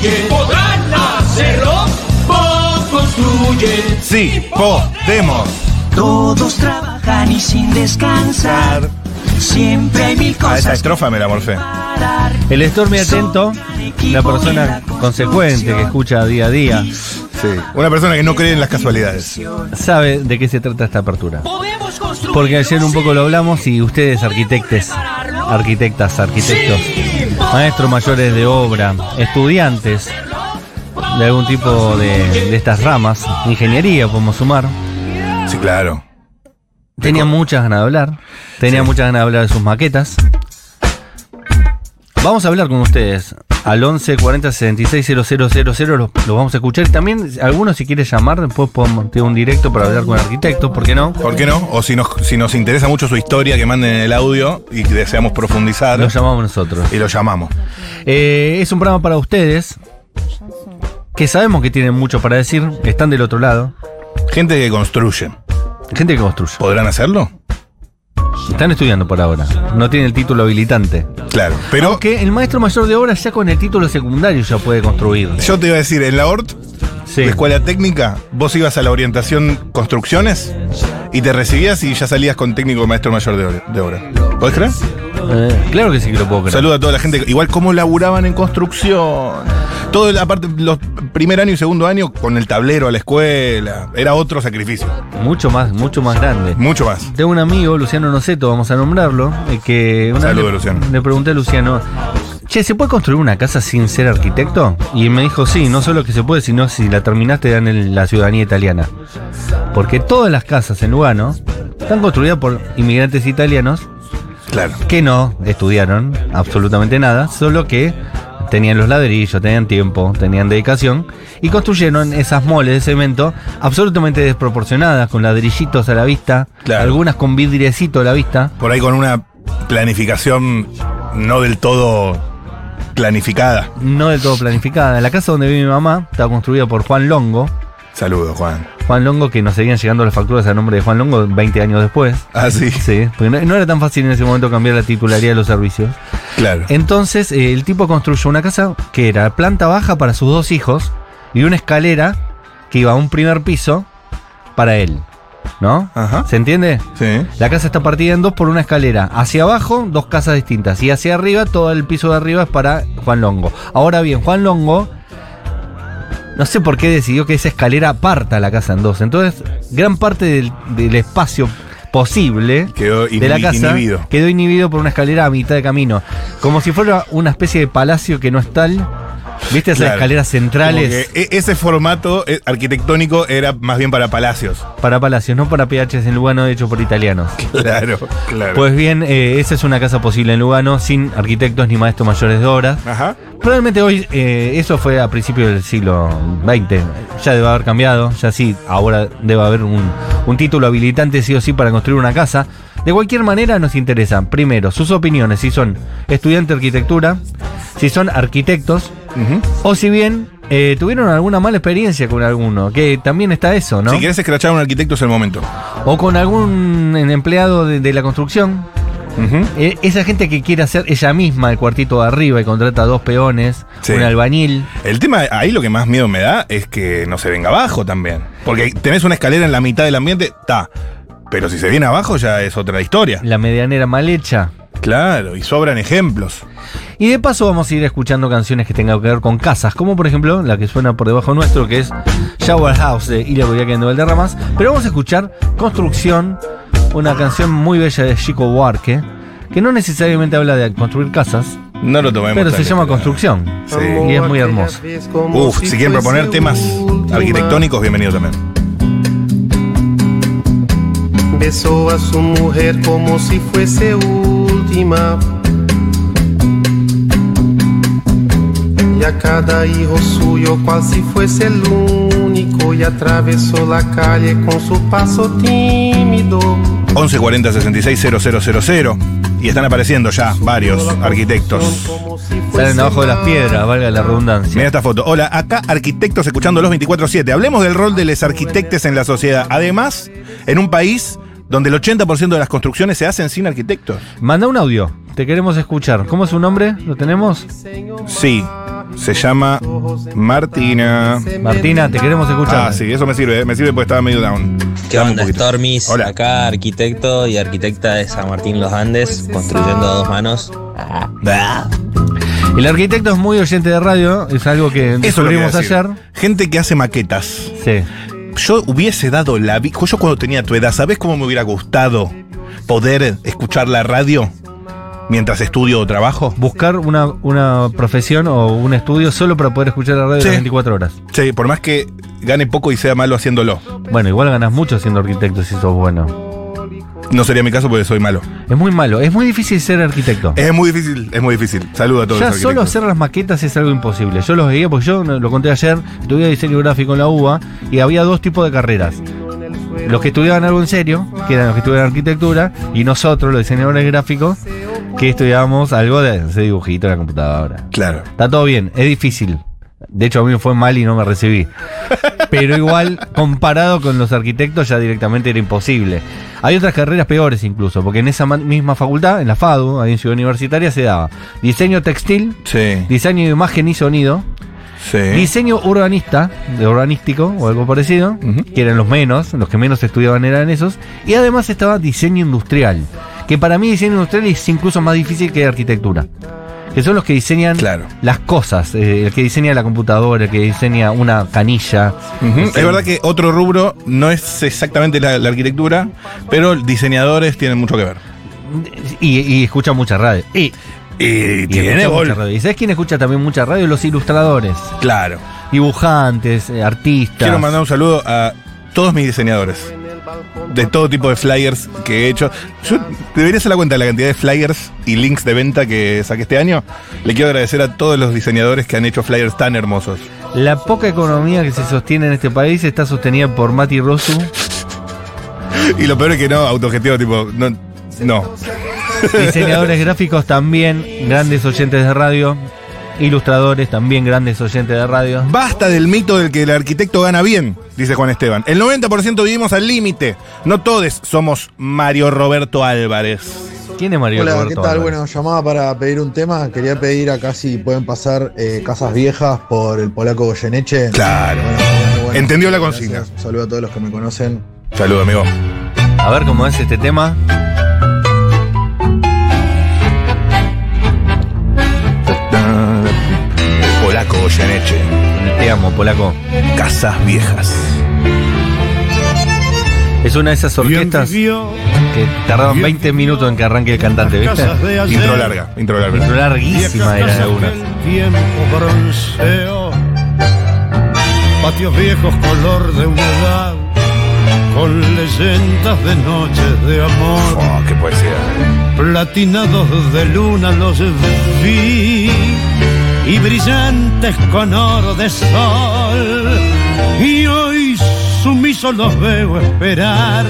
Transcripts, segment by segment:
construyen. ¿Podrán hacerlo? Vos construyen. Sí, podemos. Todos trabajan y sin descansar. Siempre hay mil A esa cosas estrofa me la morfé. El Stormy atento, una persona consecuente que escucha día a día, Sí. Una persona que no cree en las casualidades. sabe de qué se trata esta apertura. Porque ayer un poco lo hablamos y ustedes arquitectes, arquitectas, arquitectos, maestros mayores de obra, estudiantes de algún tipo de, de estas ramas, ingeniería podemos sumar, Sí, claro. tenían muchas ganas de hablar, tenían muchas ganas de hablar de sus maquetas. Vamos a hablar con ustedes al 11 40 66 000, los, los vamos a escuchar. Y también, algunos si quieren llamar, después podemos tener un directo para hablar con arquitectos, ¿por qué no? ¿Por qué no? O si nos, si nos interesa mucho su historia, que manden el audio y que deseamos profundizar. Lo llamamos nosotros. y lo llamamos. Eh, es un programa para ustedes que sabemos que tienen mucho para decir, están del otro lado. Gente que construye. Gente que construye. ¿Podrán hacerlo? Están estudiando por ahora. No tienen el título habilitante. Claro. Pero Aunque el maestro mayor de obra ya con el título secundario ya puede construir. yo te iba a decir, en la ORT, Sí. la escuela técnica, vos ibas a la orientación construcciones y te recibías y ya salías con técnico maestro mayor de obra. de obra. ¿Podés creer? Eh, claro que sí que lo puedo creer. Saluda a toda la gente. Igual cómo laburaban en construcción. Todo, el- aparte, los primer año y segundo año con el tablero a la escuela. Era otro sacrificio. Mucho más, mucho más grande. Mucho más. Tengo un amigo, Luciano Noceto, vamos a nombrarlo, eh, que una Saludo, le, Luciano. le pregunté a Luciano, che, ¿se puede construir una casa sin ser arquitecto? Y me dijo, sí, no solo que se puede, sino si la terminaste te dan el- la ciudadanía italiana. Porque todas las casas en Lugano están construidas por inmigrantes italianos Claro. que no estudiaron absolutamente nada, solo que tenían los ladrillos, tenían tiempo, tenían dedicación y construyeron esas moles de cemento absolutamente desproporcionadas, con ladrillitos a la vista, Claro. algunas con vidriecito a la vista. Por ahí con una planificación no del todo planificada. No del todo planificada. La casa donde vive mi mamá estaba construida por Juan Longo. Saludos, Juan. Juan Longo, que nos seguían llegando las facturas a nombre de Juan Longo 20 años después. Ah, sí. Sí, porque no, no era tan fácil en ese momento cambiar la titularidad de los servicios. Claro. Entonces, eh, el tipo construyó una casa que era planta baja para sus dos hijos y una escalera que iba a un primer piso para él. ¿No? Ajá. ¿Se entiende? Sí. La casa está partida en dos por una escalera. Hacia abajo, dos casas distintas. Y hacia arriba, todo el piso de arriba es para Juan Longo. Ahora bien, Juan Longo, no sé por qué decidió que esa escalera parta la casa en dos. Entonces, gran parte del, del espacio posible Quedó de la casa inhibido. quedó inhibido por una escalera a mitad de camino. Como si fuera una especie de palacio que no es tal. ¿Viste esas Claro. escaleras centrales e- ese formato eh, arquitectónico era más bien para palacios. para palacios, no para PHs en Lugano hecho por italianos? Claro, claro. Pues bien, eh, esa es una casa posible en Lugano, sin arquitectos ni maestros mayores de obras. Ajá. Probablemente hoy, eh, eso fue a principios del siglo XX, ya debe haber cambiado, ya sí, ahora debe haber un, un título habilitante sí o sí para construir una casa. De cualquier manera nos interesan, primero, sus opiniones, si son estudiantes de arquitectura, si son arquitectos, O si bien eh, tuvieron alguna mala experiencia con alguno, que también está eso, ¿no? Si querés escrachar a un arquitecto es el momento. O con algún empleado de, de la construcción. Eh, esa gente que quiere hacer ella misma el cuartito de arriba y contrata dos peones, Sí. un albañil. El tema, ahí lo que más miedo me da es que no se venga abajo también. Porque tenés una escalera en la mitad del ambiente, está. Pero si se viene abajo ya es otra historia. La medianera mal hecha. Claro, y sobran ejemplos. Y de paso vamos a ir escuchando canciones que tengan que ver con casas, como por ejemplo la que suena por debajo nuestro, que es Shower House de Ilia Boyaquén de Valderramas. Pero vamos a escuchar Construcción, una canción muy bella de Chico Buarque, que no necesariamente habla de construir casas, No lo tomemos. pero se llama. Construcción. Sí. Y es muy hermoso. Uf, si quieren proponer temas arquitectónicos, bienvenido también. Besó a su mujer como si fuese Y a cada hijo suyo cual si fuese el único. Y atravesó la calle con su paso tímido. 1140 66 000 y están apareciendo ya varios arquitectos. Salen abajo de las piedras, valga la redundancia. Mira esta foto. Hola, acá arquitectos escuchando los 24-7. Hablemos del rol de los arquitectos en la sociedad. Además, en un país donde el 80% de las construcciones se hacen sin arquitectos. Manda un audio, te queremos escuchar. ¿Cómo es su nombre? ¿Lo tenemos? Sí. Se llama Martina. Martina, te queremos escuchar. Ah, sí, eso me sirve, me sirve porque estaba medio down. ¿Qué Dame onda. Stormis? Hola. Acá arquitecto y arquitecta de San Martín Los Andes, construyendo a dos manos. El arquitecto es muy oyente de radio, es algo que Eso lo que descubrimos decir. ayer. Gente que hace maquetas. Sí. Yo hubiese dado la vida. Yo cuando tenía tu edad, ¿sabés cómo me hubiera gustado poder escuchar la radio mientras estudio o trabajo? Buscar una, una profesión o un estudio solo para poder escuchar la radio Sí. las 24 horas. Sí, por más que gane poco y sea malo haciéndolo. Bueno, igual ganas mucho siendo arquitecto si sos bueno. No sería mi caso porque soy malo. Es muy malo, es muy difícil ser arquitecto. Es muy difícil, es muy difícil. Saludo a todos Ya los solo hacer las maquetas es algo imposible. Yo los veía porque yo lo conté ayer, estudié diseño gráfico en la UBA y había dos tipos de carreras. Los que estudiaban algo en serio, que eran los que estudiaban arquitectura, y nosotros, los diseñadores gráficos, que estudiábamos algo de hacer dibujito en la computadora. Claro. Está todo bien, es difícil. De hecho, a mí me fue mal y no me recibí. Pero igual, comparado con los arquitectos, ya directamente era imposible. Hay otras carreras peores incluso, porque en esa ma- misma facultad, en la FADU, ahí en Ciudad Universitaria, se daba diseño textil, Sí. diseño de imagen y sonido, Sí. diseño urbanista, de urbanístico o algo parecido, que eran los menos, los que menos estudiaban eran esos, y además estaba diseño industrial, que para mí diseño industrial es incluso más difícil que arquitectura. Que son los que diseñan Claro. las cosas, eh, el que diseña la computadora, el que diseña una canilla. Este, Es verdad que otro rubro no es exactamente la, la arquitectura, pero diseñadores tienen mucho que ver. Y, y escucha mucha radio. Y, Y y tiene mucha radio. ¿Y sabes quién escucha también mucha radio? Los ilustradores, Claro. dibujantes, eh, artistas. Quiero mandar un saludo a todos mis diseñadores. De todo tipo de flyers que he hecho. Yo debería hacer la cuenta de la cantidad de flyers y links de venta que saqué este año. Le quiero agradecer a todos los diseñadores que han hecho flyers tan hermosos. La poca economía que se sostiene en este país está sostenida por Mati Rosu, Y lo peor es que no, autogestivo, tipo, no. No. diseñadores gráficos también, grandes oyentes de radio, ilustradores también grandes oyentes de radio. Basta del mito del que el arquitecto gana bien, dice Juan Esteban. El 90% vivimos al límite. No todos somos Mario Roberto Álvarez. ¿Quién es Mario Hola, Roberto ¿qué tal? Álvarez? Bueno, llamaba para pedir un tema. Quería pedir acá si pueden pasar eh, Casas Viejas por el polaco Goyeneche. Claro. Bueno, bueno, bueno. Entendió la consigna. Un saludo a todos los que me conocen. Saludo, amigo. A ver cómo es este tema. Goyeneche. Te amo, polaco. Casas viejas. Es una de esas orquestas que tardaban 20 minutos en que arranque el cantante, ¿viste? Intro larga, intro larga. Intro larguísima era algunas. tiempo bronceo, patios viejos color de humedad, con leyendas de noches de amor, Oh, qué poesía. platinados de luna los vi y brillantes con oro de sol. Y hoy sumiso los veo esperar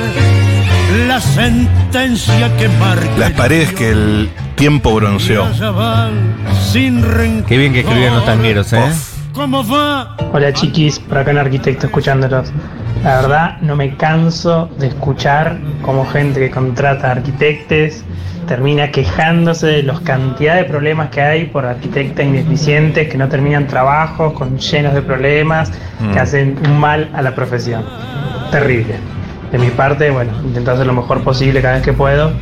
la sentencia que marca Las paredes que el tiempo bronceó. sin rencor. Qué bien que escribían los tangueros, ¿eh? ¿Cómo va? Hola chiquis, por acá en Arquitecto escuchándolos. La verdad no me canso de escuchar cómo gente que contrata arquitectes termina quejándose de los cantidad de problemas que hay por arquitectas ineficientes que no terminan trabajos con llenos de problemas Mm. que hacen un mal a la profesión. Terrible. De mi parte, bueno, intento hacer lo mejor posible cada vez que puedo.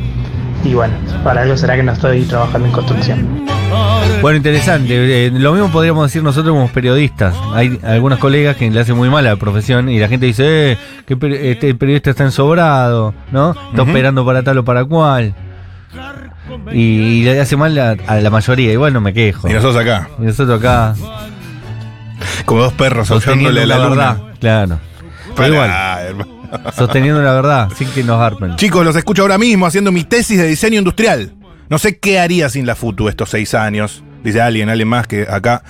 Y bueno, para algo será que no estoy trabajando en construcción. Bueno, interesante. Eh, lo mismo podríamos decir nosotros como periodistas. Hay algunos colegas que le hacen muy mal a la profesión y la gente dice, eh, que per- este periodista está ensobrado, ¿no? Está Ujú. operando para tal o para cual. Y, y le hace mal a, a la mayoría. Igual no me quejo. Y nosotros acá, Y nosotros acá como dos perros sosteniendo la verdad. Claro. Pero igual, hermano. sosteniendo la verdad, sin que nos arpen. Chicos, los escucho ahora mismo haciendo mi tesis de diseño industrial. No sé qué haría sin la FUTU estos seis años. Dice alguien, alguien más que acá.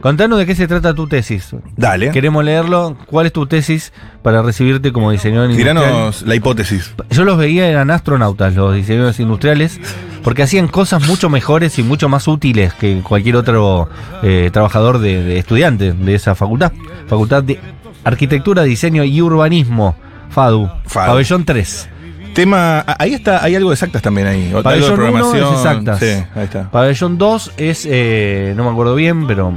Contanos de qué se trata tu tesis. Dale. Queremos leerlo. ¿Cuál es tu tesis para recibirte como diseñador industrial? Tiranos la hipótesis. Yo los veía, eran astronautas, los diseñadores industriales, porque hacían cosas mucho mejores y mucho más útiles que cualquier otro eh, trabajador de, de estudiante de esa facultad. Facultad de Arquitectura, Diseño y Urbanismo, FADU, FADU. Pabellón 3. Tema. ah, Ahí está, hay algo de exactas también ahí. Algo de Pabellón 1 programación. es exactas. Sí, ahí está. Pabellón 2 es, eh, no me acuerdo bien, pero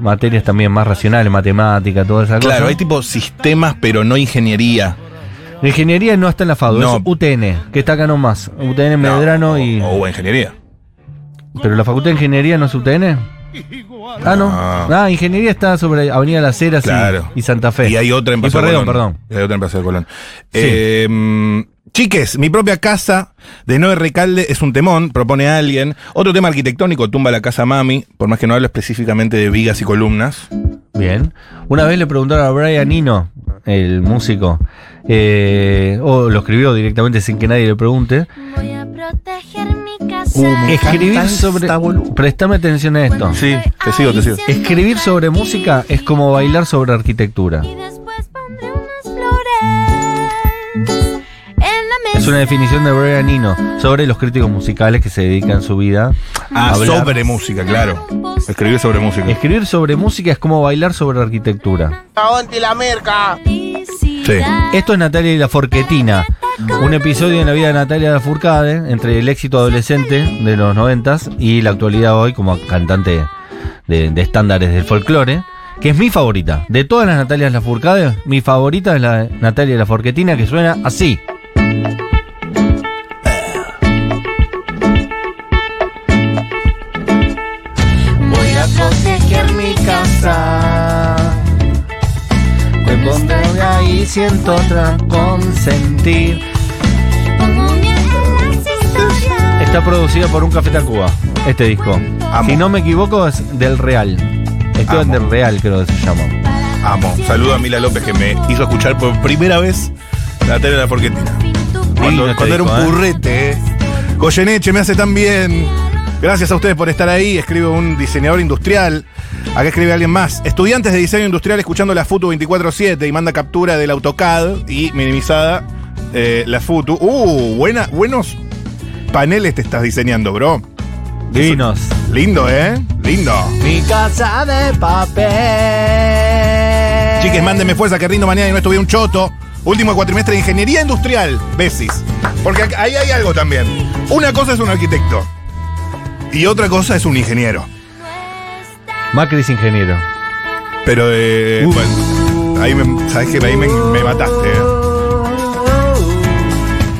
materias también más racionales, matemática, toda esa cosa. Claro, hay tipo sistemas, pero no ingeniería. La ingeniería no está en la FADU, No. es UTN, que está acá nomás. UTN Medrano No, y. O, o ingeniería. ¿Pero la Facultad de Ingeniería no es UTN? Ah, no. Ah. Ingeniería está sobre Avenida Las Heras y- Claro. y, Santa Fe. Y hay otra en Paseo Colón. perdón. Y hay otra en Paseo Colón. Sí. Eh, chiques, mi propia casa de Noé Recalde es un temón, propone alguien. Otro tema arquitectónico, tumba la casa mami, por más que no hable específicamente de vigas y columnas. Bien. Una vez le preguntaron a Brian Eno, el músico, eh, o lo escribió directamente sin que nadie le pregunte. Voy a proteger mi casa. Uh, Escribir sobre. Prestame atención a esto. Sí, te sigo, te sigo. Escribir sobre música es como bailar sobre arquitectura. Y después pondré unas flores una definición de Brian Eno sobre los críticos musicales que se dedican su vida Ah, a hablar. sobre música, claro. Escribir sobre música. Escribir sobre música es como bailar sobre arquitectura. Sí. Esto es Natalia y la Forquetina, un episodio en la vida de Natalia Lafourcade entre el éxito adolescente de los noventas y la actualidad hoy como cantante de, de estándares del folclore, que es mi favorita. De todas las Natalias Lafourcade, mi favorita es la de Natalia y la Forquetina que suena así. Siento otra consentir. Está producida por un Café Tacuba, este disco. Amo. Si no me equivoco, es del Real. Esteban Amo. del Real, creo que se llama. Amo. Saludo a Mila López que me hizo escuchar por primera vez Natalia la Forquetina. Cuando, este cuando era un ¿eh? purrete, ¿eh? Goyeneche me hace tan bien. Gracias a ustedes por estar ahí. Escribe un diseñador industrial. Acá escribe alguien más. Estudiantes de diseño industrial escuchando la FUTU 24-7 y manda captura del AutoCAD y minimizada eh, la FUTU. Uh, buena, buenos paneles te estás diseñando, bro. Divinos. Lindo, ¿eh? Lindo. Mi casa de papel. Chiques, mándenme fuerza que rindo mañana y no estuve un choto. Último cuatrimestre de ingeniería industrial, Besis. Porque ahí hay algo también. Una cosa es un arquitecto y otra cosa es un ingeniero. Macri es ingeniero. Pero, eh, bueno, ahí me. Ahí me, me mataste. eh.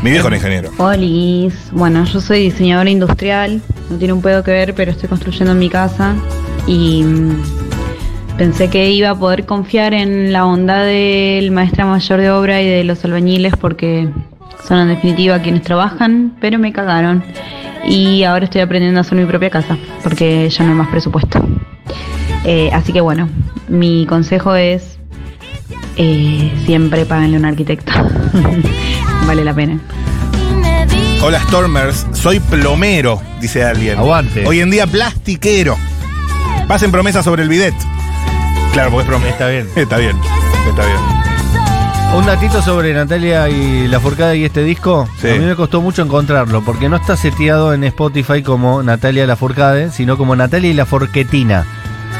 Mi viejo era ingeniero. Olis, bueno, yo soy diseñadora industrial, no tiene un pedo que ver, pero estoy construyendo mi casa y mm, pensé que iba a poder confiar en la bondad del maestra mayor de obra y de los albañiles porque son en definitiva quienes trabajan, pero me cagaron y ahora estoy aprendiendo a hacer mi propia casa porque ya no hay más presupuesto. Eh, así que bueno, mi consejo es eh, siempre páganle a un arquitecto, vale la pena. Hola Stormers, soy plomero, dice alguien. Aguante. Hoy en día plastiquero. Pasen promesas sobre el bidet. Claro, porque es promesa. Está bien. Está bien, está bien. Un datito sobre Natalia y la Forcada y este disco. Sí. A mí me costó mucho encontrarlo porque no está seteado en Spotify como Natalia la Forcade, sino como Natalia y la Forquetina,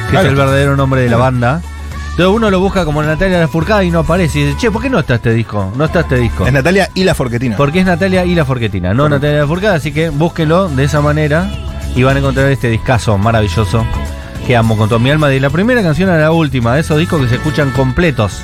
que Claro. es el verdadero nombre de la banda. Entonces uno lo busca como Natalia la Forcada y no aparece. Y dice, che, ¿por qué no está este disco? No está este disco. Es Natalia y la Forquetina. Porque es Natalia y la Forquetina, no Correcto. Natalia la Forcada, así que búsquenlo de esa manera y van a encontrar este discazo maravilloso que amo con toda mi alma, de la primera canción a la última, de esos discos que se escuchan completos.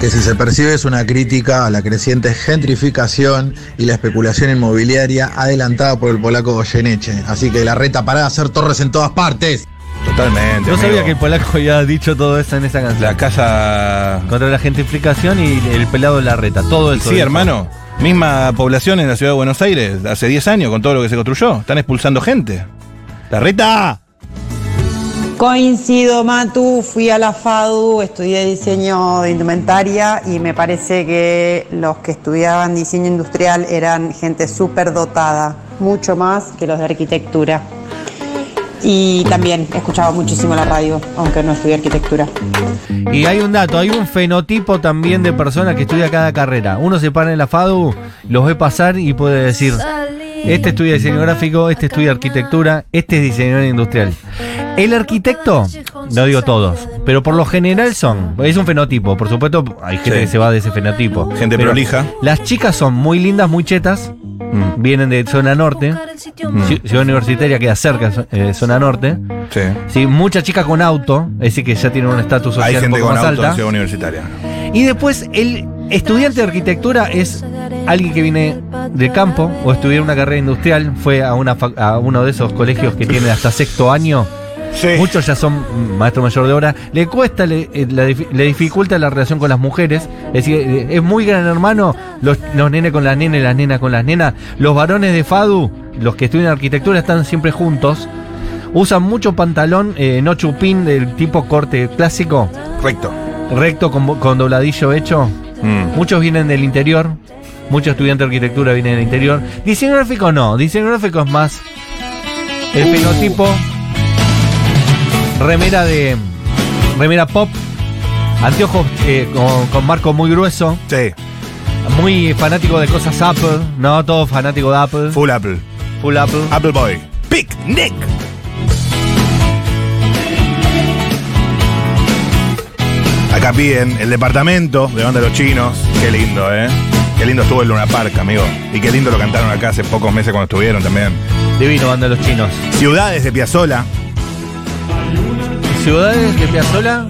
Que si se percibe es una crítica a la creciente gentrificación y la especulación inmobiliaria adelantada por el polaco Goyeneche. Así que la reta para de hacer torres en todas partes. Totalmente. No sabía amigo. que el polaco había dicho todo eso en esa canción. La casa. Contra la gentrificación y el pelado de la reta, todo eso. sí, dijo. hermano. Misma población en la ciudad de Buenos Aires hace 10 años con todo lo que se construyó. Están expulsando gente. ¡La reta! Coincido, Matu, fui a la FADU, estudié diseño de indumentaria y me parece que los que estudiaban diseño industrial eran gente súper dotada, mucho más que los de arquitectura. Y también escuchaba muchísimo la radio, aunque no estudié arquitectura. Y hay un dato, hay un fenotipo también de personas que estudia cada carrera. Uno se para en la FADU, los ve pasar y puede decir, este estudia diseño gráfico, este estudia arquitectura, este es diseñador industrial. El arquitecto, no digo todos, pero por lo general son, es un fenotipo, por supuesto hay gente Sí. que se va de ese fenotipo. Gente Pero prolija. Las chicas son muy lindas, muy chetas, Mm. vienen de zona norte. Ci- Ciudad Universitaria queda cerca, eh, zona norte. Sí. Sí, mucha chica con auto, es decir, que ya tiene un estatus social Hay un gente poco con más auto en. Ciudad Universitaria. Y después el estudiante de arquitectura es alguien que viene del campo o estudió una carrera industrial, fue a, una a uno de esos colegios que tiene hasta sexto año. Muchos ya son maestro mayor de obra. Le cuesta, le, eh, le dificulta la relación con las mujeres. Es decir, eh, es muy gran hermano los, los nenes con las nenas y las nenas con las nenas. Los varones de FADU, los que estudian arquitectura, están siempre juntos. Usan mucho pantalón, eh, no chupín, del tipo corte clásico. Recto. Recto con, con dobladillo hecho. Mm. Muchos vienen del interior. Muchos estudiantes de arquitectura vienen del interior. Diseño gráfico no. Diseño gráfico es más el fenotipo. Remera de. Remera pop. Anteojos eh, con, con marco muy grueso. Sí. Muy fanático de cosas Apple. No, todo fanático de Apple. Full Apple. Full Apple. Apple Boy. Picnic. Acá piden el departamento de Banda de los Chinos. Qué lindo, ¿eh? Qué lindo estuvo el Luna Park, amigo. Y qué lindo lo cantaron acá hace pocos meses cuando estuvieron también. Divino banda de los chinos. Ciudades de Piazzola. Ciudades de Piazzola.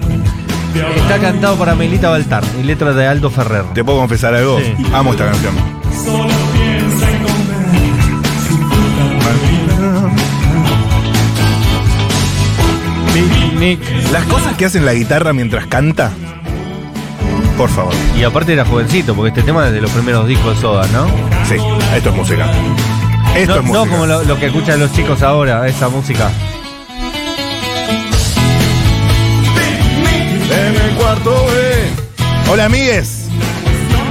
Está cantado para Melita Baltar y letra de Aldo Ferrer. ¿Te puedo confesar algo? Sí. Amo esta canción. Las cosas que hacen la guitarra mientras canta. Por favor. Y aparte era jovencito, porque este tema es de los primeros discos de Soda, ¿no? Sí, esto es música. Esto no, es música. no como lo, lo que escuchan los chicos ahora, esa música. En el cuarto B. Hola, amigues.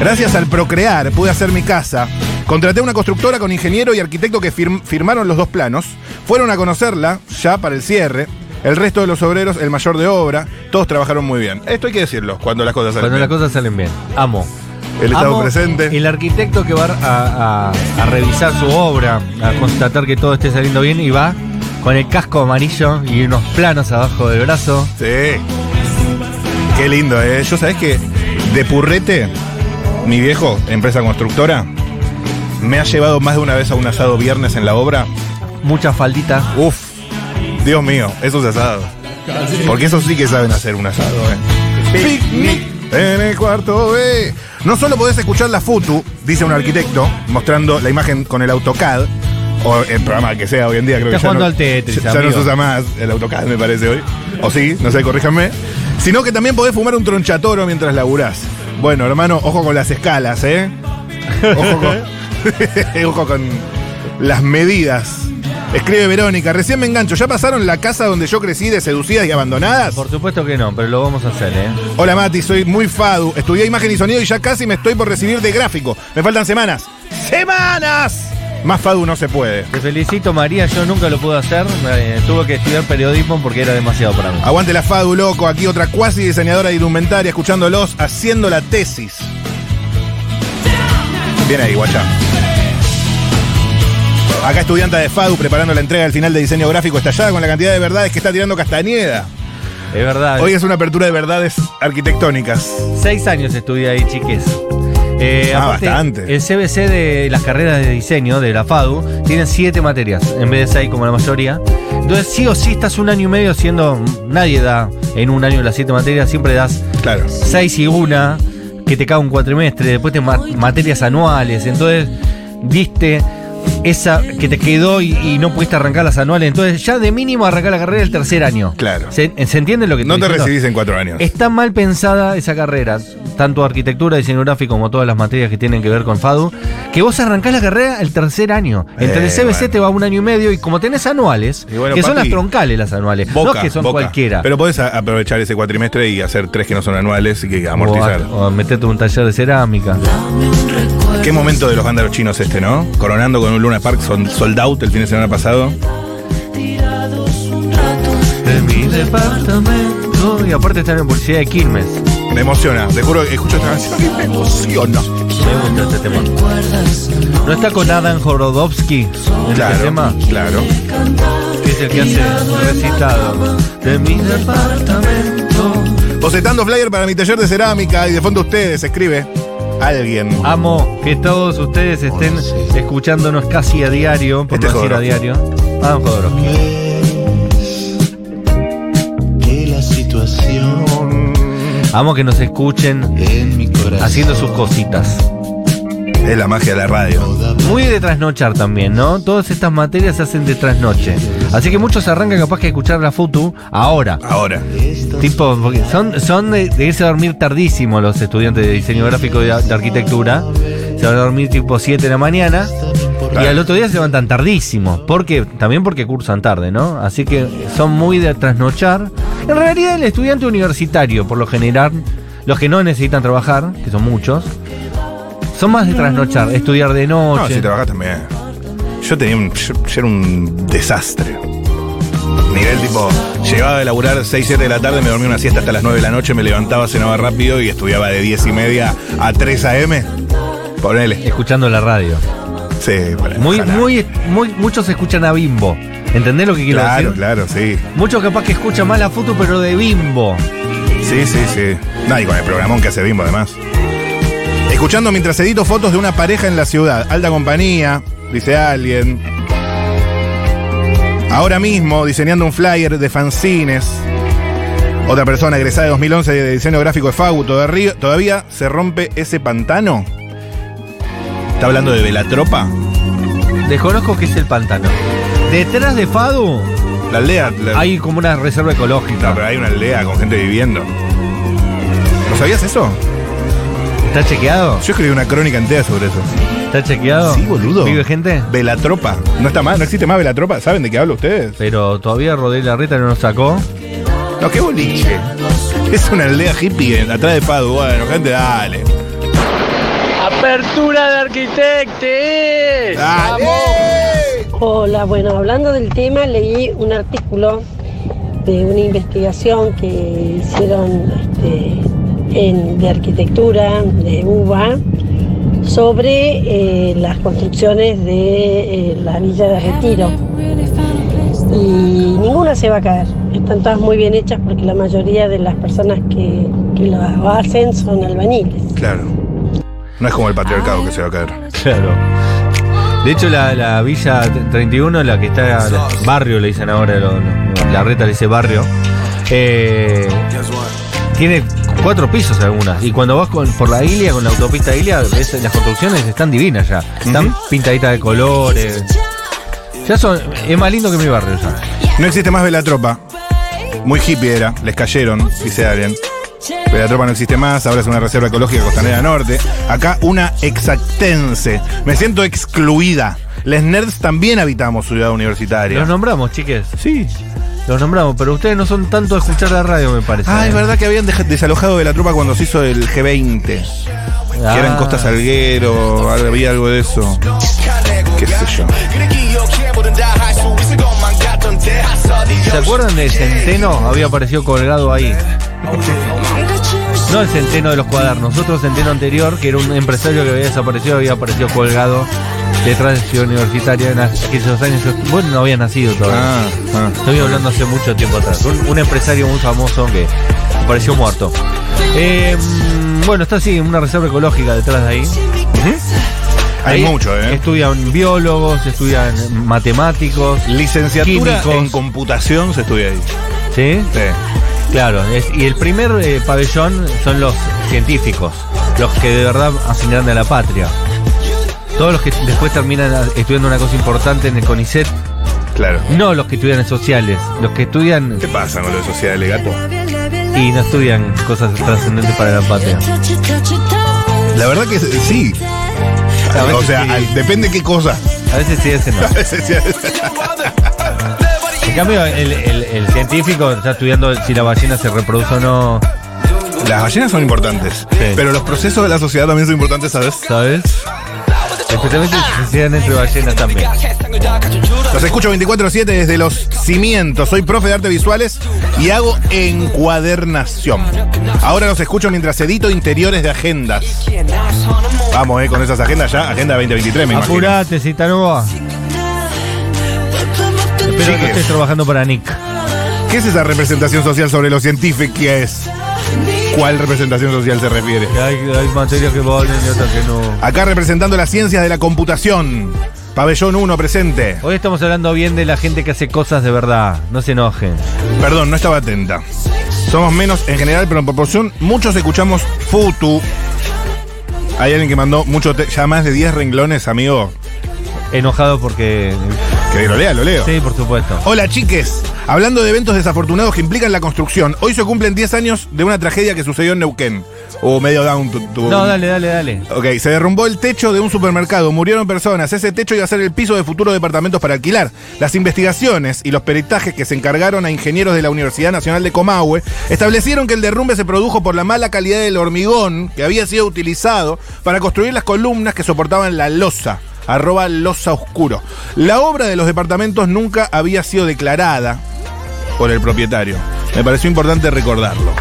Gracias al Procrear pude hacer mi casa. Contraté a una constructora con ingeniero y arquitecto que firm- firmaron los dos planos. Fueron a conocerla ya para el cierre. El resto de los obreros, el mayor de obra, todos trabajaron muy bien. Esto hay que decirlo cuando las cosas salen Cuando las bien. cosas salen bien. Amo. El estado presente. El arquitecto que va a, a- a revisar su obra, a constatar que todo esté saliendo bien y va con el casco amarillo y unos planos abajo del brazo. Sí. Qué lindo, ¿eh? Yo sabés que de Purrete, mi viejo, empresa constructora, me ha llevado más de una vez a un asado viernes en la obra. Mucha faldita. Uf, Dios mío, esos asados. Porque esos sí que saben hacer un asado, ¿eh? Picnic en el cuarto B. No solo podés escuchar la FUTU, dice un arquitecto, mostrando la imagen con el AutoCAD, o el programa que sea hoy en día, creo Está que ya jugando no, al Tetris, ya, ya no se usa más el AutoCAD, me parece hoy. O sí, no sé, corríjanme. Sino que también podés fumar un tronchatoro mientras laburás. Bueno, hermano, ojo con las escalas, ¿eh? Ojo con, ojo con las medidas. Escribe Verónica, recién me engancho. ¿Ya pasaron la casa donde yo crecí de seducidas y abandonadas? Por supuesto que no, pero lo vamos a hacer, ¿eh? Hola Mati, soy muy fadu. Estudié imagen y sonido y ya casi me estoy por recibir de gráfico. Me faltan semanas. ¡Semanas! Más fadu no se puede. Te felicito, María. Yo nunca lo pude hacer. Eh, tuve que estudiar periodismo porque era demasiado para mí. Aguante la fadu, loco. Aquí otra cuasi diseñadora de indumentaria escuchándolos haciendo la tesis. Bien ahí, guachá. Acá estudianta de FADU preparando la entrega del final de diseño gráfico estallada con la cantidad de verdades que está tirando Castañeda. Es verdad. Hoy es una apertura de verdades arquitectónicas. Seis años estudié ahí, chiques. Eh, Ah, aparte, bastante. El CBC de las carreras de diseño de la FADU tienen siete materias, en vez de seis como la mayoría. Entonces, sí o sí estás un año y medio siendo. Nadie da en un año las siete materias, siempre das Claro. seis y una, que te cae un cuatrimestre, después te ma- materias anuales. Entonces, viste esa que te quedó y, y no pudiste arrancar las anuales. Entonces, ya de mínimo arrancar la carrera el tercer año. Claro. ¿Se, se entiende lo que No estoy te diciendo? recibís en cuatro años. Está mal pensada esa carrera, tanto arquitectura, diseño gráfico como todas las materias que tienen que ver con FADU, que vos arrancás la carrera el tercer año. Entre Eh, el CBC bueno. te va un año y medio y como tenés anuales, bueno, que son las troncales las anuales, no Boca, es que son boca. cualquiera. Pero podés aprovechar ese cuatrimestre y hacer tres que no son anuales y que amortizar. O, a- o meterte en un taller de cerámica. Qué momento de los vándalos chinos este, ¿no? Coronando con un Luna Park son- sold out el fin de semana pasado. De mi departamento. Y aparte están en publicidad de Quilmes. Me emociona. Te juro que escucho esta canción y me emociona. Me gusta este tema. ¿No está con Adam Jorodowski en Claro, este tema? claro. Que es el que hace recitado. De mi departamento. Bocetando flyer para mi taller de cerámica y de fondo ustedes, escribe. Alguien. Amo que todos ustedes estén escuchándonos casi a diario, por Este no decir a diario. Adam Jodorowsky. que la situación Amo que nos escuchen en mi corazón haciendo sus cositas. Es la magia de la radio. Muy de trasnochar también, ¿no? Todas estas materias se hacen de trasnoche. Así que muchos arrancan capaz que escuchar la FUTU ahora. Ahora. Tipo, son, son de, de irse a dormir tardísimo los estudiantes de diseño gráfico y de, de arquitectura. Se van a dormir tipo 7 de la mañana. Y al otro día se levantan tardísimo. Porque, también porque cursan tarde, ¿no? Así que son muy de trasnochar. En realidad el estudiante universitario, por lo general, los que no necesitan trabajar, que son muchos, son más de trasnochar, estudiar de No, noche. si trabajás también. Yo tenía un. Yo, yo era un desastre. Nivel tipo, llegaba de laburar 6, 7 de la tarde, me dormía una siesta hasta las 9 de la noche, me levantaba, cenaba rápido y estudiaba de 10 y media a 3 a.m. Ponele. Escuchando la radio. Sí, ponele. Muy, Ojalá. muy, muy, muchos escuchan a Bimbo. ¿Entendés lo que quiero Claro, decir? claro, sí. Muchos capaz que escuchan más la foto, pero de Bimbo. Sí, sí, sí. No, y con el programón que hace Bimbo además. Escuchando mientras edito fotos de una pareja en la ciudad. Alta compañía, dice alguien. Ahora mismo diseñando un flyer de fanzines. Otra persona egresada de 2011 de diseño gráfico de FAU. Todavía, se rompe ese pantano. ¿Está hablando de Velatropa? Desconozco qué es el pantano. Detrás de Fadu La aldea. la- hay como una reserva No, ecológica. pero hay una aldea con gente viviendo. ¿No sabías eso? ¿Está chequeado? Yo escribí una crónica entera sobre eso. ¿Está chequeado? Sí, boludo. ¿Vive gente? Velatropa. No está más, no existe más Velatropa. ¿Saben de qué hablo ustedes? Pero todavía Rodríguez Larreta no nos sacó. No, qué boliche. Es una aldea hippie en- atrás de Padu. Bueno, gente, dale. Apertura de arquitectes. ¡Dale! Hola, bueno, hablando del tema, leí un artículo de una investigación que hicieron este, en- de arquitectura de UBA sobre eh, las construcciones de eh, la Villa de Retiro. Y ninguna se va a caer. Están todas muy bien hechas porque la mayoría de las personas que, que lo hacen son albañiles. Claro. No es como el patriarcado que se va a caer. Claro. De hecho, la, la Villa 31, la que está. la- barrio le dicen ahora, lo- lo- la reta le dice barrio. eh, tiene cuatro pisos algunas. Y cuando vas con- por la Ilia, con la autopista Ilia, ves- las construcciones están divinas ya. Están pintaditas de colores. Ya son. Es más lindo que mi barrio ya. No existe más Velatropa. Muy hippie era. Les cayeron, dice alguien. Velatropa no existe más, ahora es una reserva ecológica costanera norte. Acá una exactense. Me siento excluida. Les nerds también habitamos ciudad universitaria. Los nombramos, chiques. Sí. Los nombramos, pero ustedes no son tanto a escuchar la radio, me parece. Ah, es ¿eh? verdad que habían desalojado de la tropa cuando se hizo el G20. Que era en Ah. Costa Salguero, había algo de eso. Qué sé yo. ¿Se acuerdan de Centeno? Había aparecido colgado ahí. No el Centeno de los cuadernos, otro Centeno anterior, que era un empresario que había desaparecido, había aparecido colgado de Ciudad Universitaria en aquellos años. Bueno, no había nacido todavía. Ah, ah. Estoy hablando hace mucho tiempo atrás. Un, un empresario muy famoso que apareció muerto. Eh, mm, bueno, está así, una reserva ecológica detrás de ahí. Hay Ahí mucho, ¿eh? Estudian biólogos, estudian matemáticos, Licenciatura químicos. en computación se estudia ahí. ¿Sí? Sí. Claro, es- y el primer eh, pabellón son los científicos, los que de verdad grande a la patria. Todos los que después terminan a- estudiando una cosa importante en el CONICET, Claro. no los que estudian en sociales, los que estudian ¿Qué pasa con lo social, gato? y no estudian cosas trascendentes para la patria. La verdad que sí. A veces O sea, sí. al- depende qué cosa. A veces sí, a veces no. En cambio, el, el- el científico está estudiando si la ballena se reproduce o no, Las ballenas son importantes. Sí. Pero los procesos de la sociedad también son importantes, ¿sabes? ¿sabes? Especialmente si entre ballenas también. Los escucho 24-7 desde los cimientos. Soy profe de arte visuales y hago encuadernación. Ahora los escucho mientras edito interiores de agendas. Vamos, eh, con esas agendas ya. Agenda 2023, me imagino. Apurate, Citanova. Espero que Chiques. estés trabajando para Nick. ¿Qué es esa representación social sobre lo científico que es? ¿Cuál representación social se refiere? Hay, hay materias que valen y otras que no. Acá representando las ciencias de la computación. Pabellón 1 presente. Hoy estamos hablando bien de la gente que hace cosas de verdad. No se enojen. Perdón, no estaba atenta. Somos menos en general, pero en proporción muchos escuchamos Futu. Hay alguien que mandó mucho, ya más de 10 renglones, amigo. Enojado porque. Lo lea, lo leo. Sí, por supuesto. Hola chiques, hablando de eventos desafortunados que implican la construcción, hoy se cumplen 10 años de una tragedia que sucedió en Neuquén. O medio down. tu- tu- No, dale, dale, dale. Ok, se derrumbó el techo de un supermercado, murieron personas. Ese techo iba a ser el piso de futuros departamentos para alquilar. Las investigaciones y los peritajes que se encargaron a ingenieros de la Universidad Nacional de Comahue establecieron que el derrumbe se produjo por la mala calidad del hormigón que había sido utilizado para construir las columnas que soportaban la losa. Arroba losa oscuro. La obra de los departamentos nunca había sido declarada por el propietario. Me pareció importante recordarlo.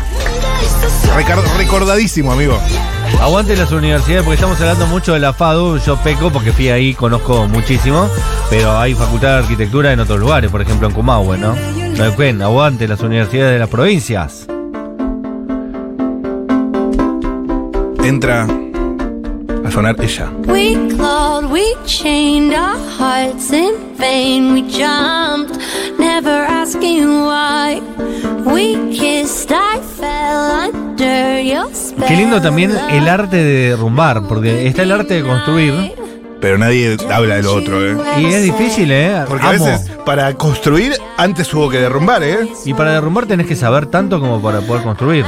Recar- recordadísimo, amigo. Aguante las universidades porque estamos hablando mucho de la FADU. Yo peco porque fui ahí, conozco muchísimo. Pero hay facultad de arquitectura en otros lugares, por ejemplo en Comahue, ¿no? Neuquén, aguante las universidades de las provincias. Entra a sonar ella. We clawed, we chained our hearts in vain. We jumped, never asking why. We kissed, I fell under your spell. Qué lindo también el arte de derrumbar, porque está el arte de construir. Pero nadie habla de lo otro, ¿eh? Y es difícil, ¿eh? Porque a veces para construir antes hubo que derrumbar, ¿eh? Y para derrumbar tenés que saber tanto como para poder construir.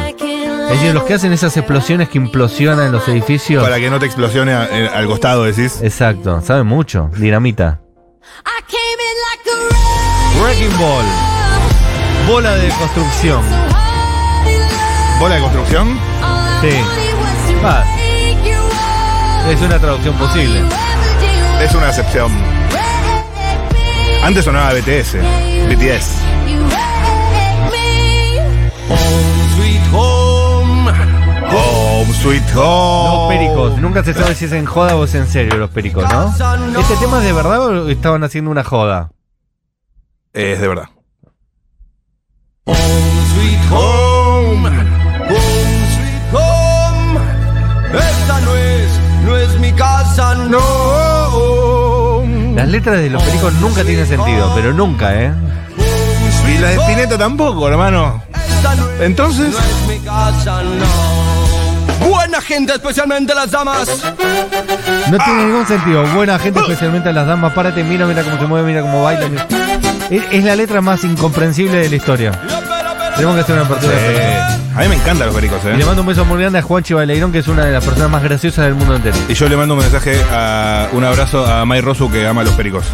Es decir, los que hacen esas explosiones que implosionan los edificios. Para que no te explosione a- eh, al costado, decís. Exacto, saben mucho. Dinamita. Wrecking Ball. Bola de construcción. ¿Bola de construcción? Sí. Ah, es una traducción posible. Es una excepción. Antes sonaba BTS. BTS. Sweet home. Home, sweet Los home. pericos. Nunca se sabe si es en joda o es en serio los pericos, ¿no? ¿Este tema es de verdad o estaban haciendo una joda? Es de verdad. Sweet home. Home, sweet home. Esta no es, no es mi casa, no. Las letras de los pericos nunca tienen sentido, pero nunca, ¿eh? Y la de Spinetta tampoco, hermano. Entonces. No es mi casa, no. Buena gente, especialmente las damas. No tiene ningún sentido. Buena gente, especialmente a las damas. Párate, mira, mira cómo se mueve, mira cómo baila. mira. Es, es la letra más incomprensible de la historia. Tenemos que hacer una apertura. frente. A mí me encantan los pericos, Y ¿eh? le mando un beso muy grande a Juanchi Baileirón, que es una de las personas más graciosas del mundo entero. Y yo le mando un mensaje, a, un abrazo a May Rosu que ama los pericos.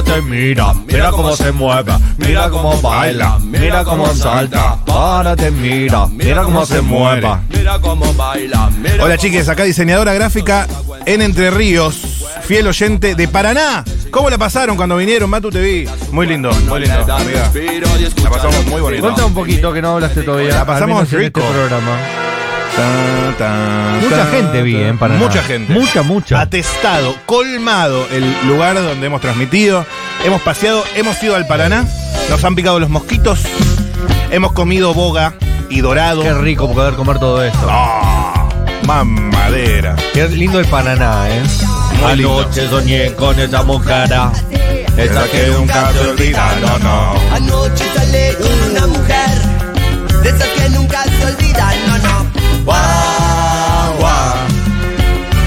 Párate, mira, mira cómo se mueve, mira cómo baila, mira cómo salta. Párate, mira, mira cómo se mueve. Mira cómo baila. Hola chiques, acá diseñadora gráfica en Entre Ríos, fiel oyente de Paraná. ¿Cómo la pasaron cuando vinieron? Matu te vi. Muy lindo, muy lindo, amiga. La pasamos muy bonito. Cuenta un poquito que no hablaste todavía. La pasamos menos en rico. este programa. Ta, ta, Mucha ta, gente vi. ¿eh? en Paraná. Mucha gente. Mucha, mucha. Atestado, colmado el lugar donde hemos transmitido. Hemos paseado, hemos ido al Paraná. Nos han picado los mosquitos. Hemos comido boga y dorado. Qué rico poder comer todo esto. Ah, mamadera. Qué lindo el Paraná, ¿eh? Muy lindo. Anoche soñé con esa mujer. Esa que nunca se olvida, no, no. Anoche salí con una mujer, de esas que nunca se olvidan, no, no. Guau, guau.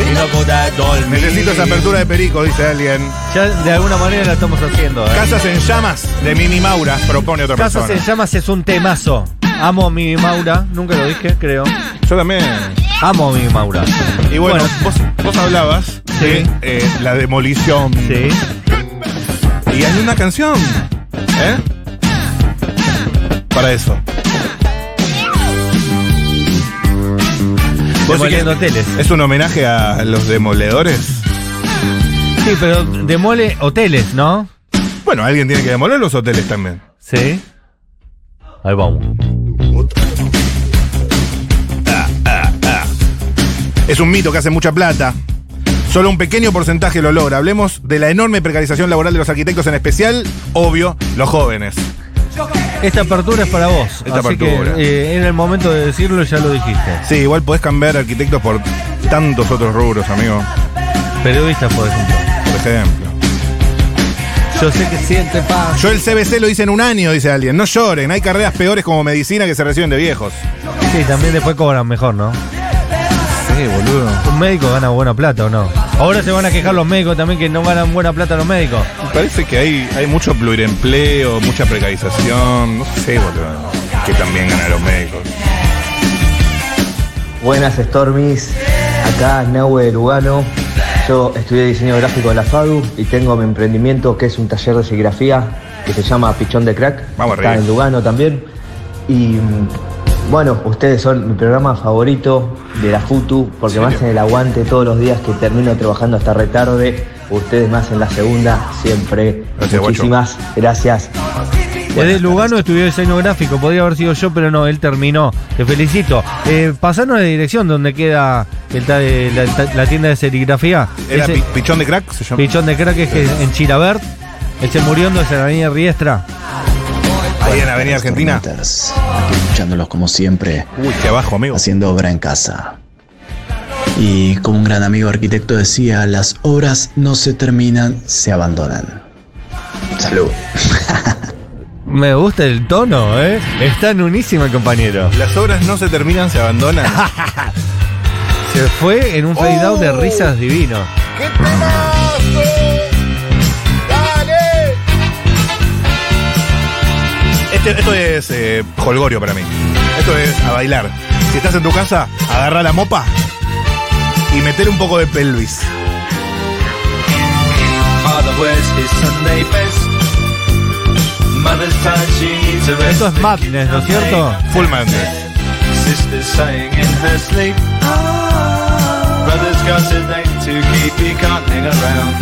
Y no pude dormir. Necesito esa apertura de perico, dice alguien. Ya de alguna manera la estamos haciendo, ¿eh? Casas en llamas de Mimi Maura, propone otra Casas persona. en llamas es un temazo. Amo a mi Maura, nunca lo dije, creo. Yo también. Amo a mi Maura. Y bueno, Vos, vos hablabas de eh, la demolición. Sí. Y hay una canción. ¿Eh? Para eso. Demoliendo hoteles. ¿Es un homenaje a los demoledores? Sí, pero demole hoteles, ¿no? Bueno, alguien tiene que demoler los hoteles también. Sí. Ahí vamos. Es un mito que hace mucha plata. Solo un pequeño porcentaje lo logra. Hablemos de la enorme precarización laboral de los arquitectos, en especial, obvio, los jóvenes. Esta apertura es para vos. Esta así apertura. que eh, en el momento de decirlo ya lo dijiste. Sí, igual podés cambiar arquitectos por tantos otros rubros, amigo. Periodista, por ejemplo. Por ejemplo. Yo sé que siente paz. Yo el CBC lo hice en un año, dice alguien. No lloren, hay carreras peores como medicina que se reciben de viejos. Sí, también después cobran mejor, ¿no? Sí, boludo. Un médico gana buena plata o no. Ahora se van a quejar los médicos también que no ganan buena plata los médicos. Parece que hay, hay mucho pluriempleo, mucha precarización. No sé, boludo. Que también ganan los médicos. Buenas Stormis, acá Nahue de Lugano. Yo estudié diseño gráfico en la FADU y tengo mi emprendimiento que es un taller de serigrafía que se llama Pichón de Crack. Vamos Está arriba. en Lugano también. Y bueno, ustedes son mi programa favorito de la FUTU porque me hacen el aguante todos los días que termino trabajando hasta retarde. Ustedes me hacen la segunda siempre. Gracias, guacho. Muchísimas gracias. Desde Lugano estudió diseño gráfico, podría haber sido yo, pero no, él terminó. Te felicito. Eh, pasanos la dirección donde queda el ta- la, tienda de serigrafía. ¿Era Ese- pichón de crack? Se llama. Pichón de Crack es que en Chilabert. Él se murió en la avenida Riestra. Ahí en Avenida Argentina. Aquí escuchándolos como siempre. Uy, qué abajo, amigo. Haciendo obra en casa. Y como un gran amigo arquitecto decía, las obras no se terminan, se abandonan. Salud. Me gusta el tono, ¿eh? Está en unísimo el compañero. Las obras no se terminan, se abandonan. Se fue en un fade out de risas divino. ¡Qué temazo! Este- esto es eh, holgorio para mí. Esto es a bailar. Si estás en tu casa, agarra la mopa y meter un poco de pelvis. Father wears his Sunday best. Mother's tired, she needs a rest. Esto es Madness, ¿no es cierto? Full madness. Sister's saying in her sleep. Brother's got a name to keep, he can't hang around.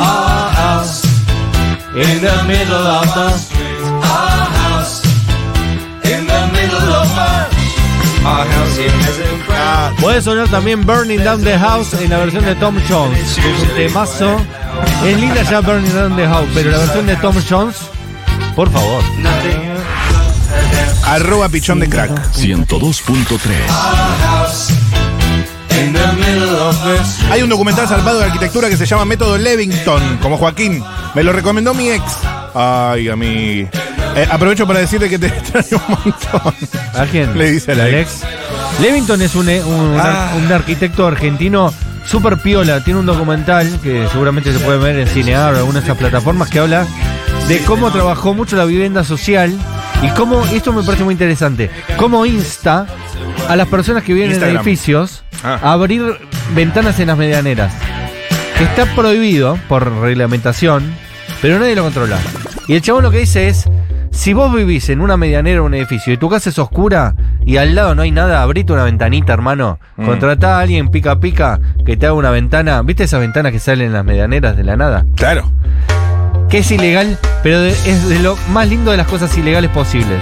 Our house in the middle of the Puede sonar también Burning Down the House en la versión de Tom Jones. un temazo. Es linda ya Burning Down the House, pero la versión de Tom Jones, por favor. Arroba pichón de crack. 102.3. In the middle of the street. Hay un documental salvado de arquitectura que se llama Método Levington, como Joaquín. Me lo recomendó mi ex. Ay, a mí. Eh, aprovecho para decirle que te extraño un montón. ¿A quién? Le dice a la Alex. Levington es un, un- Ah. un arquitecto argentino super piola. Tiene un documental que seguramente se puede ver en Cinear o alguna de esas plataformas que habla de cómo trabajó mucho la vivienda social y cómo, esto me parece muy interesante, cómo insta a las personas que viven Instagram. en edificios Ah. a abrir ventanas en las medianeras. Que está prohibido por reglamentación, pero nadie lo controla. Y el chabón lo que dice es, si vos vivís en una medianera o un edificio y tu casa es oscura y al lado no hay nada, abrite una ventanita, hermano. Mm. Contratá a alguien pica pica que te haga una ventana. ¿Viste esas ventanas que salen en las medianeras de la nada? Claro. Que es ilegal, pero de- es de lo más lindo de las cosas ilegales posibles.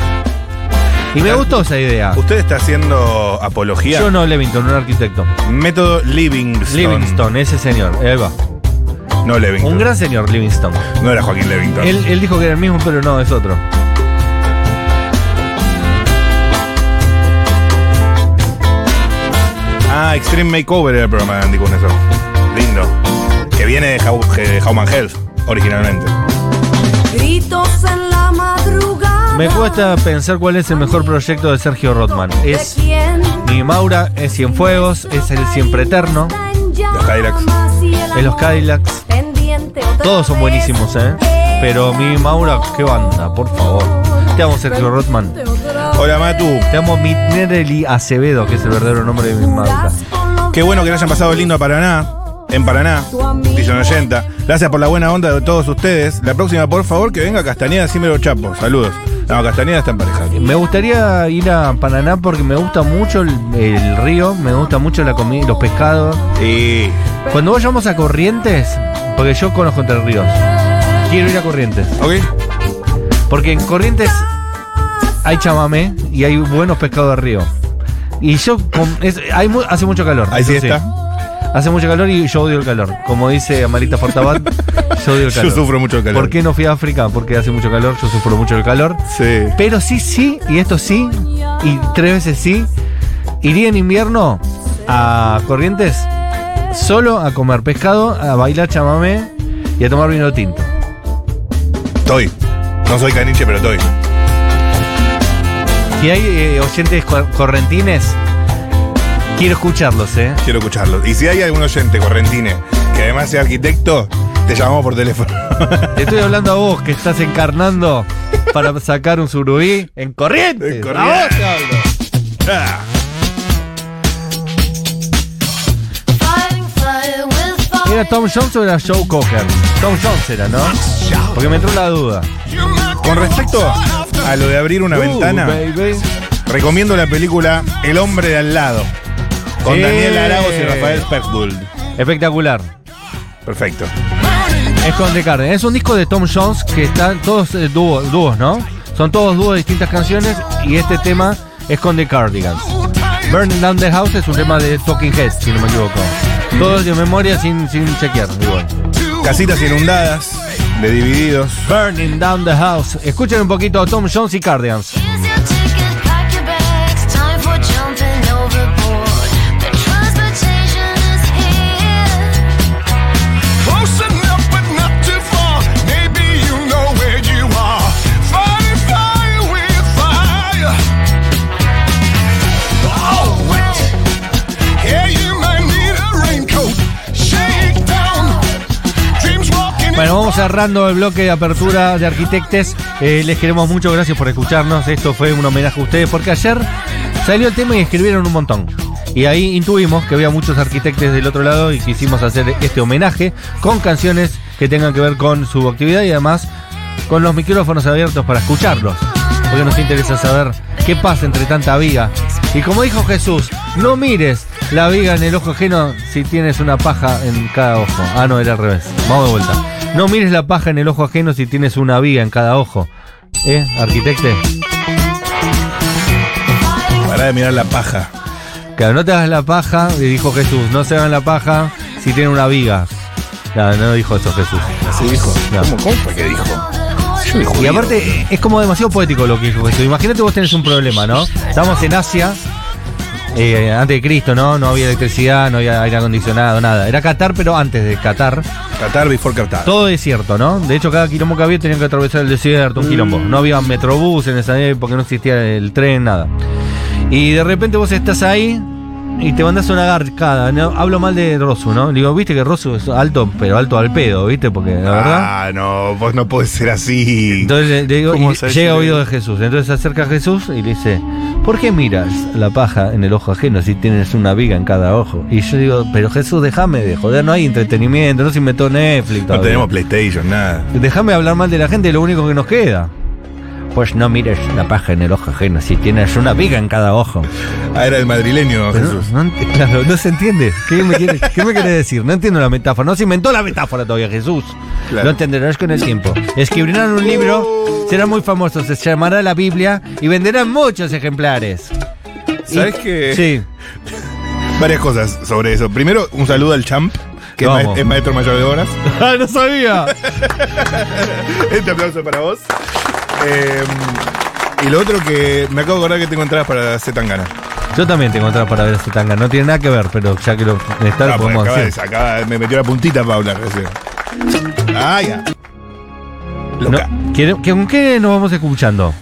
Y me gustó esa idea. ¿Usted está haciendo apología? Yo no, Levington, un arquitecto. Método Livingston. Livingston, ese señor. Ahí va. No Levington. Un gran señor, Livingston. No era Joaquín Levington. Él, él dijo que era el mismo, pero no, es otro. Ah, Extreme Makeover era el programa de Andy con eso. Lindo. Que viene de How, de Howman Health, originalmente. Gritos en la madrugada. Me cuesta pensar cuál es el mejor proyecto de Sergio Rothman. Es. Mi Maura, es Cienfuegos, es el Siempre Eterno, Los Cadillacs. es los Cadillacs. Todos son buenísimos, ¿eh? Pero mi Maura, qué banda, por favor. Te amo, Sergio Rothman. Hola, Matu. Te amo, Mitnereli Acevedo, que es el verdadero nombre de mi Maura. Qué bueno que le hayan pasado lindo a Paraná. En Paraná, dice un oyenta. Gracias por la buena onda de todos ustedes. La próxima, por favor, que venga Castañeda Címero Chapo. Saludos. No, Castañeda está en pareja. Me gustaría ir a Paraná porque me gusta mucho el, el río, me gusta mucho la comida, los pescados. Y Cuando vayamos a Corrientes, porque yo conozco Entre Ríos, quiero ir a Corrientes. ¿Ok? Porque en Corrientes hay chamamé y hay buenos pescados de río. Y yo, con- es- hay mu- hace mucho calor. Ahí sí eso está. hace mucho calor y yo odio el calor. Como dice Amarita Fortabat, yo odio el Yo calor. sufro mucho el calor. ¿Por qué no fui a África? Porque hace mucho calor, yo sufro mucho el calor. Sí. Pero sí, sí, y esto sí, y tres veces sí, iría en invierno a Corrientes solo a comer pescado, a bailar chamamé y a tomar vino tinto. Estoy. No soy caniche, pero estoy. Si hay eh, oyentes cor- correntines, quiero escucharlos, ¿eh? Quiero escucharlo. Y si hay algún oyente correntine que además sea arquitecto, te llamamos por teléfono. Te estoy hablando a vos que estás encarnando para sacar un surubí en Corrientes. En A vos te Corrientes. hablo. Ah. ¿Era Tom Jones o era Joe Cocker? Tom Jones era, ¿no? Porque me entró la duda. Con respecto a lo de abrir una Uh, ventana, baby. recomiendo la película El hombre de al lado. Con. Daniel Aragos y Rafael Speckgould. Espectacular. Perfecto. Es con The Carden. Es un disco de Tom Jones que están todos eh, dúos, dúos, ¿no? Son todos dúos de distintas canciones y este tema es con The Cardigans. Burning Down the House es un tema de Talking Heads, si no me equivoco. Todos de memoria sin, sin chequear, igual. Casitas inundadas, de divididos. Burning Down the House. Escuchen un poquito a Tom Jones y Cardigans. Cerrando el bloque de apertura de Arquitectes. Eh, les queremos mucho, gracias por escucharnos. Esto fue un homenaje a ustedes porque ayer salió el tema y escribieron un montón. Y ahí intuimos que había muchos arquitectes del otro lado y quisimos hacer este homenaje con canciones que tengan que ver con su actividad y además con los micrófonos abiertos para escucharlos. Porque nos interesa saber qué pasa entre tanta viga. Y como dijo Jesús, no mires la viga en el ojo ajeno si tienes una paja en cada ojo. Ah, no, era al revés. Vamos de vuelta. No mires la paja en el ojo ajeno si tienes una viga en cada ojo. ¿Eh, arquitecte? Para de mirar la paja. Claro, no te hagas la paja, le dijo Jesús. No se hagan la paja si tienen una viga. Claro, no dijo eso Jesús. Así dijo. No. ¿Cómo, ¿Cómo fue que dijo? Yo dijo Y aparte, es como demasiado poético lo que dijo Jesús. Imagínate vos tenés un problema, ¿no? Estamos en Asia, eh, antes de Cristo, ¿no? No había electricidad, no había aire acondicionado, nada. Era Qatar, pero antes de Qatar. Qatar before Qatar. Todo desierto, ¿no? De hecho, cada quilombo que había tenían que atravesar el desierto, un quilombo. No había metrobús en esa época, no existía el tren, nada. Y de repente vos estás ahí y te mandas una garcada. ¿no? Hablo mal de Rosu, ¿no? Le digo, viste que Rosu es alto, pero alto al pedo, ¿viste? Porque la verdad. Ah, no, vos no podés ser así. Entonces le, digo, ¿Cómo y llega oído de Jesús. Entonces se acerca a Jesús y le dice, ¿por qué miras la paja en el ojo ajeno si tienes una viga en cada ojo? Y yo digo, pero Jesús, déjame de joder, no hay entretenimiento, no se inventó Netflix. No tenemos PlayStation, nada. Déjame hablar mal de la gente, es lo único que nos queda. Pues no mires la paja en el ojo ajeno si tienes una viga en cada ojo. Ah, era el madrileño, Pero Jesús. no, ent- claro, no se entiende. ¿Qué me, quiere, qué me quiere decir? No entiendo la metáfora. No se inventó la metáfora todavía, Jesús. Claro. Lo entenderás con el tiempo. Escribirán un libro, será muy famoso, se llamará la Biblia y venderán muchos ejemplares. ¿Sabes qué? Sí. Varias cosas sobre eso. Primero, un saludo al Champ, que es, Vamos. es maestro mayor de obras. ¡Ah, no sabía! Este aplauso para vos. Eh, y lo otro que me acabo de acordar que tengo entradas para Zetangana. Yo también tengo otra para ver tanga. No tiene nada que ver, pero ya que lo está, lo Ah, podemos acaba de decir. sacar- me metió la puntita para hablar recién. Ah, ya. No, ¿quiere- ¿Con qué nos vamos escuchando?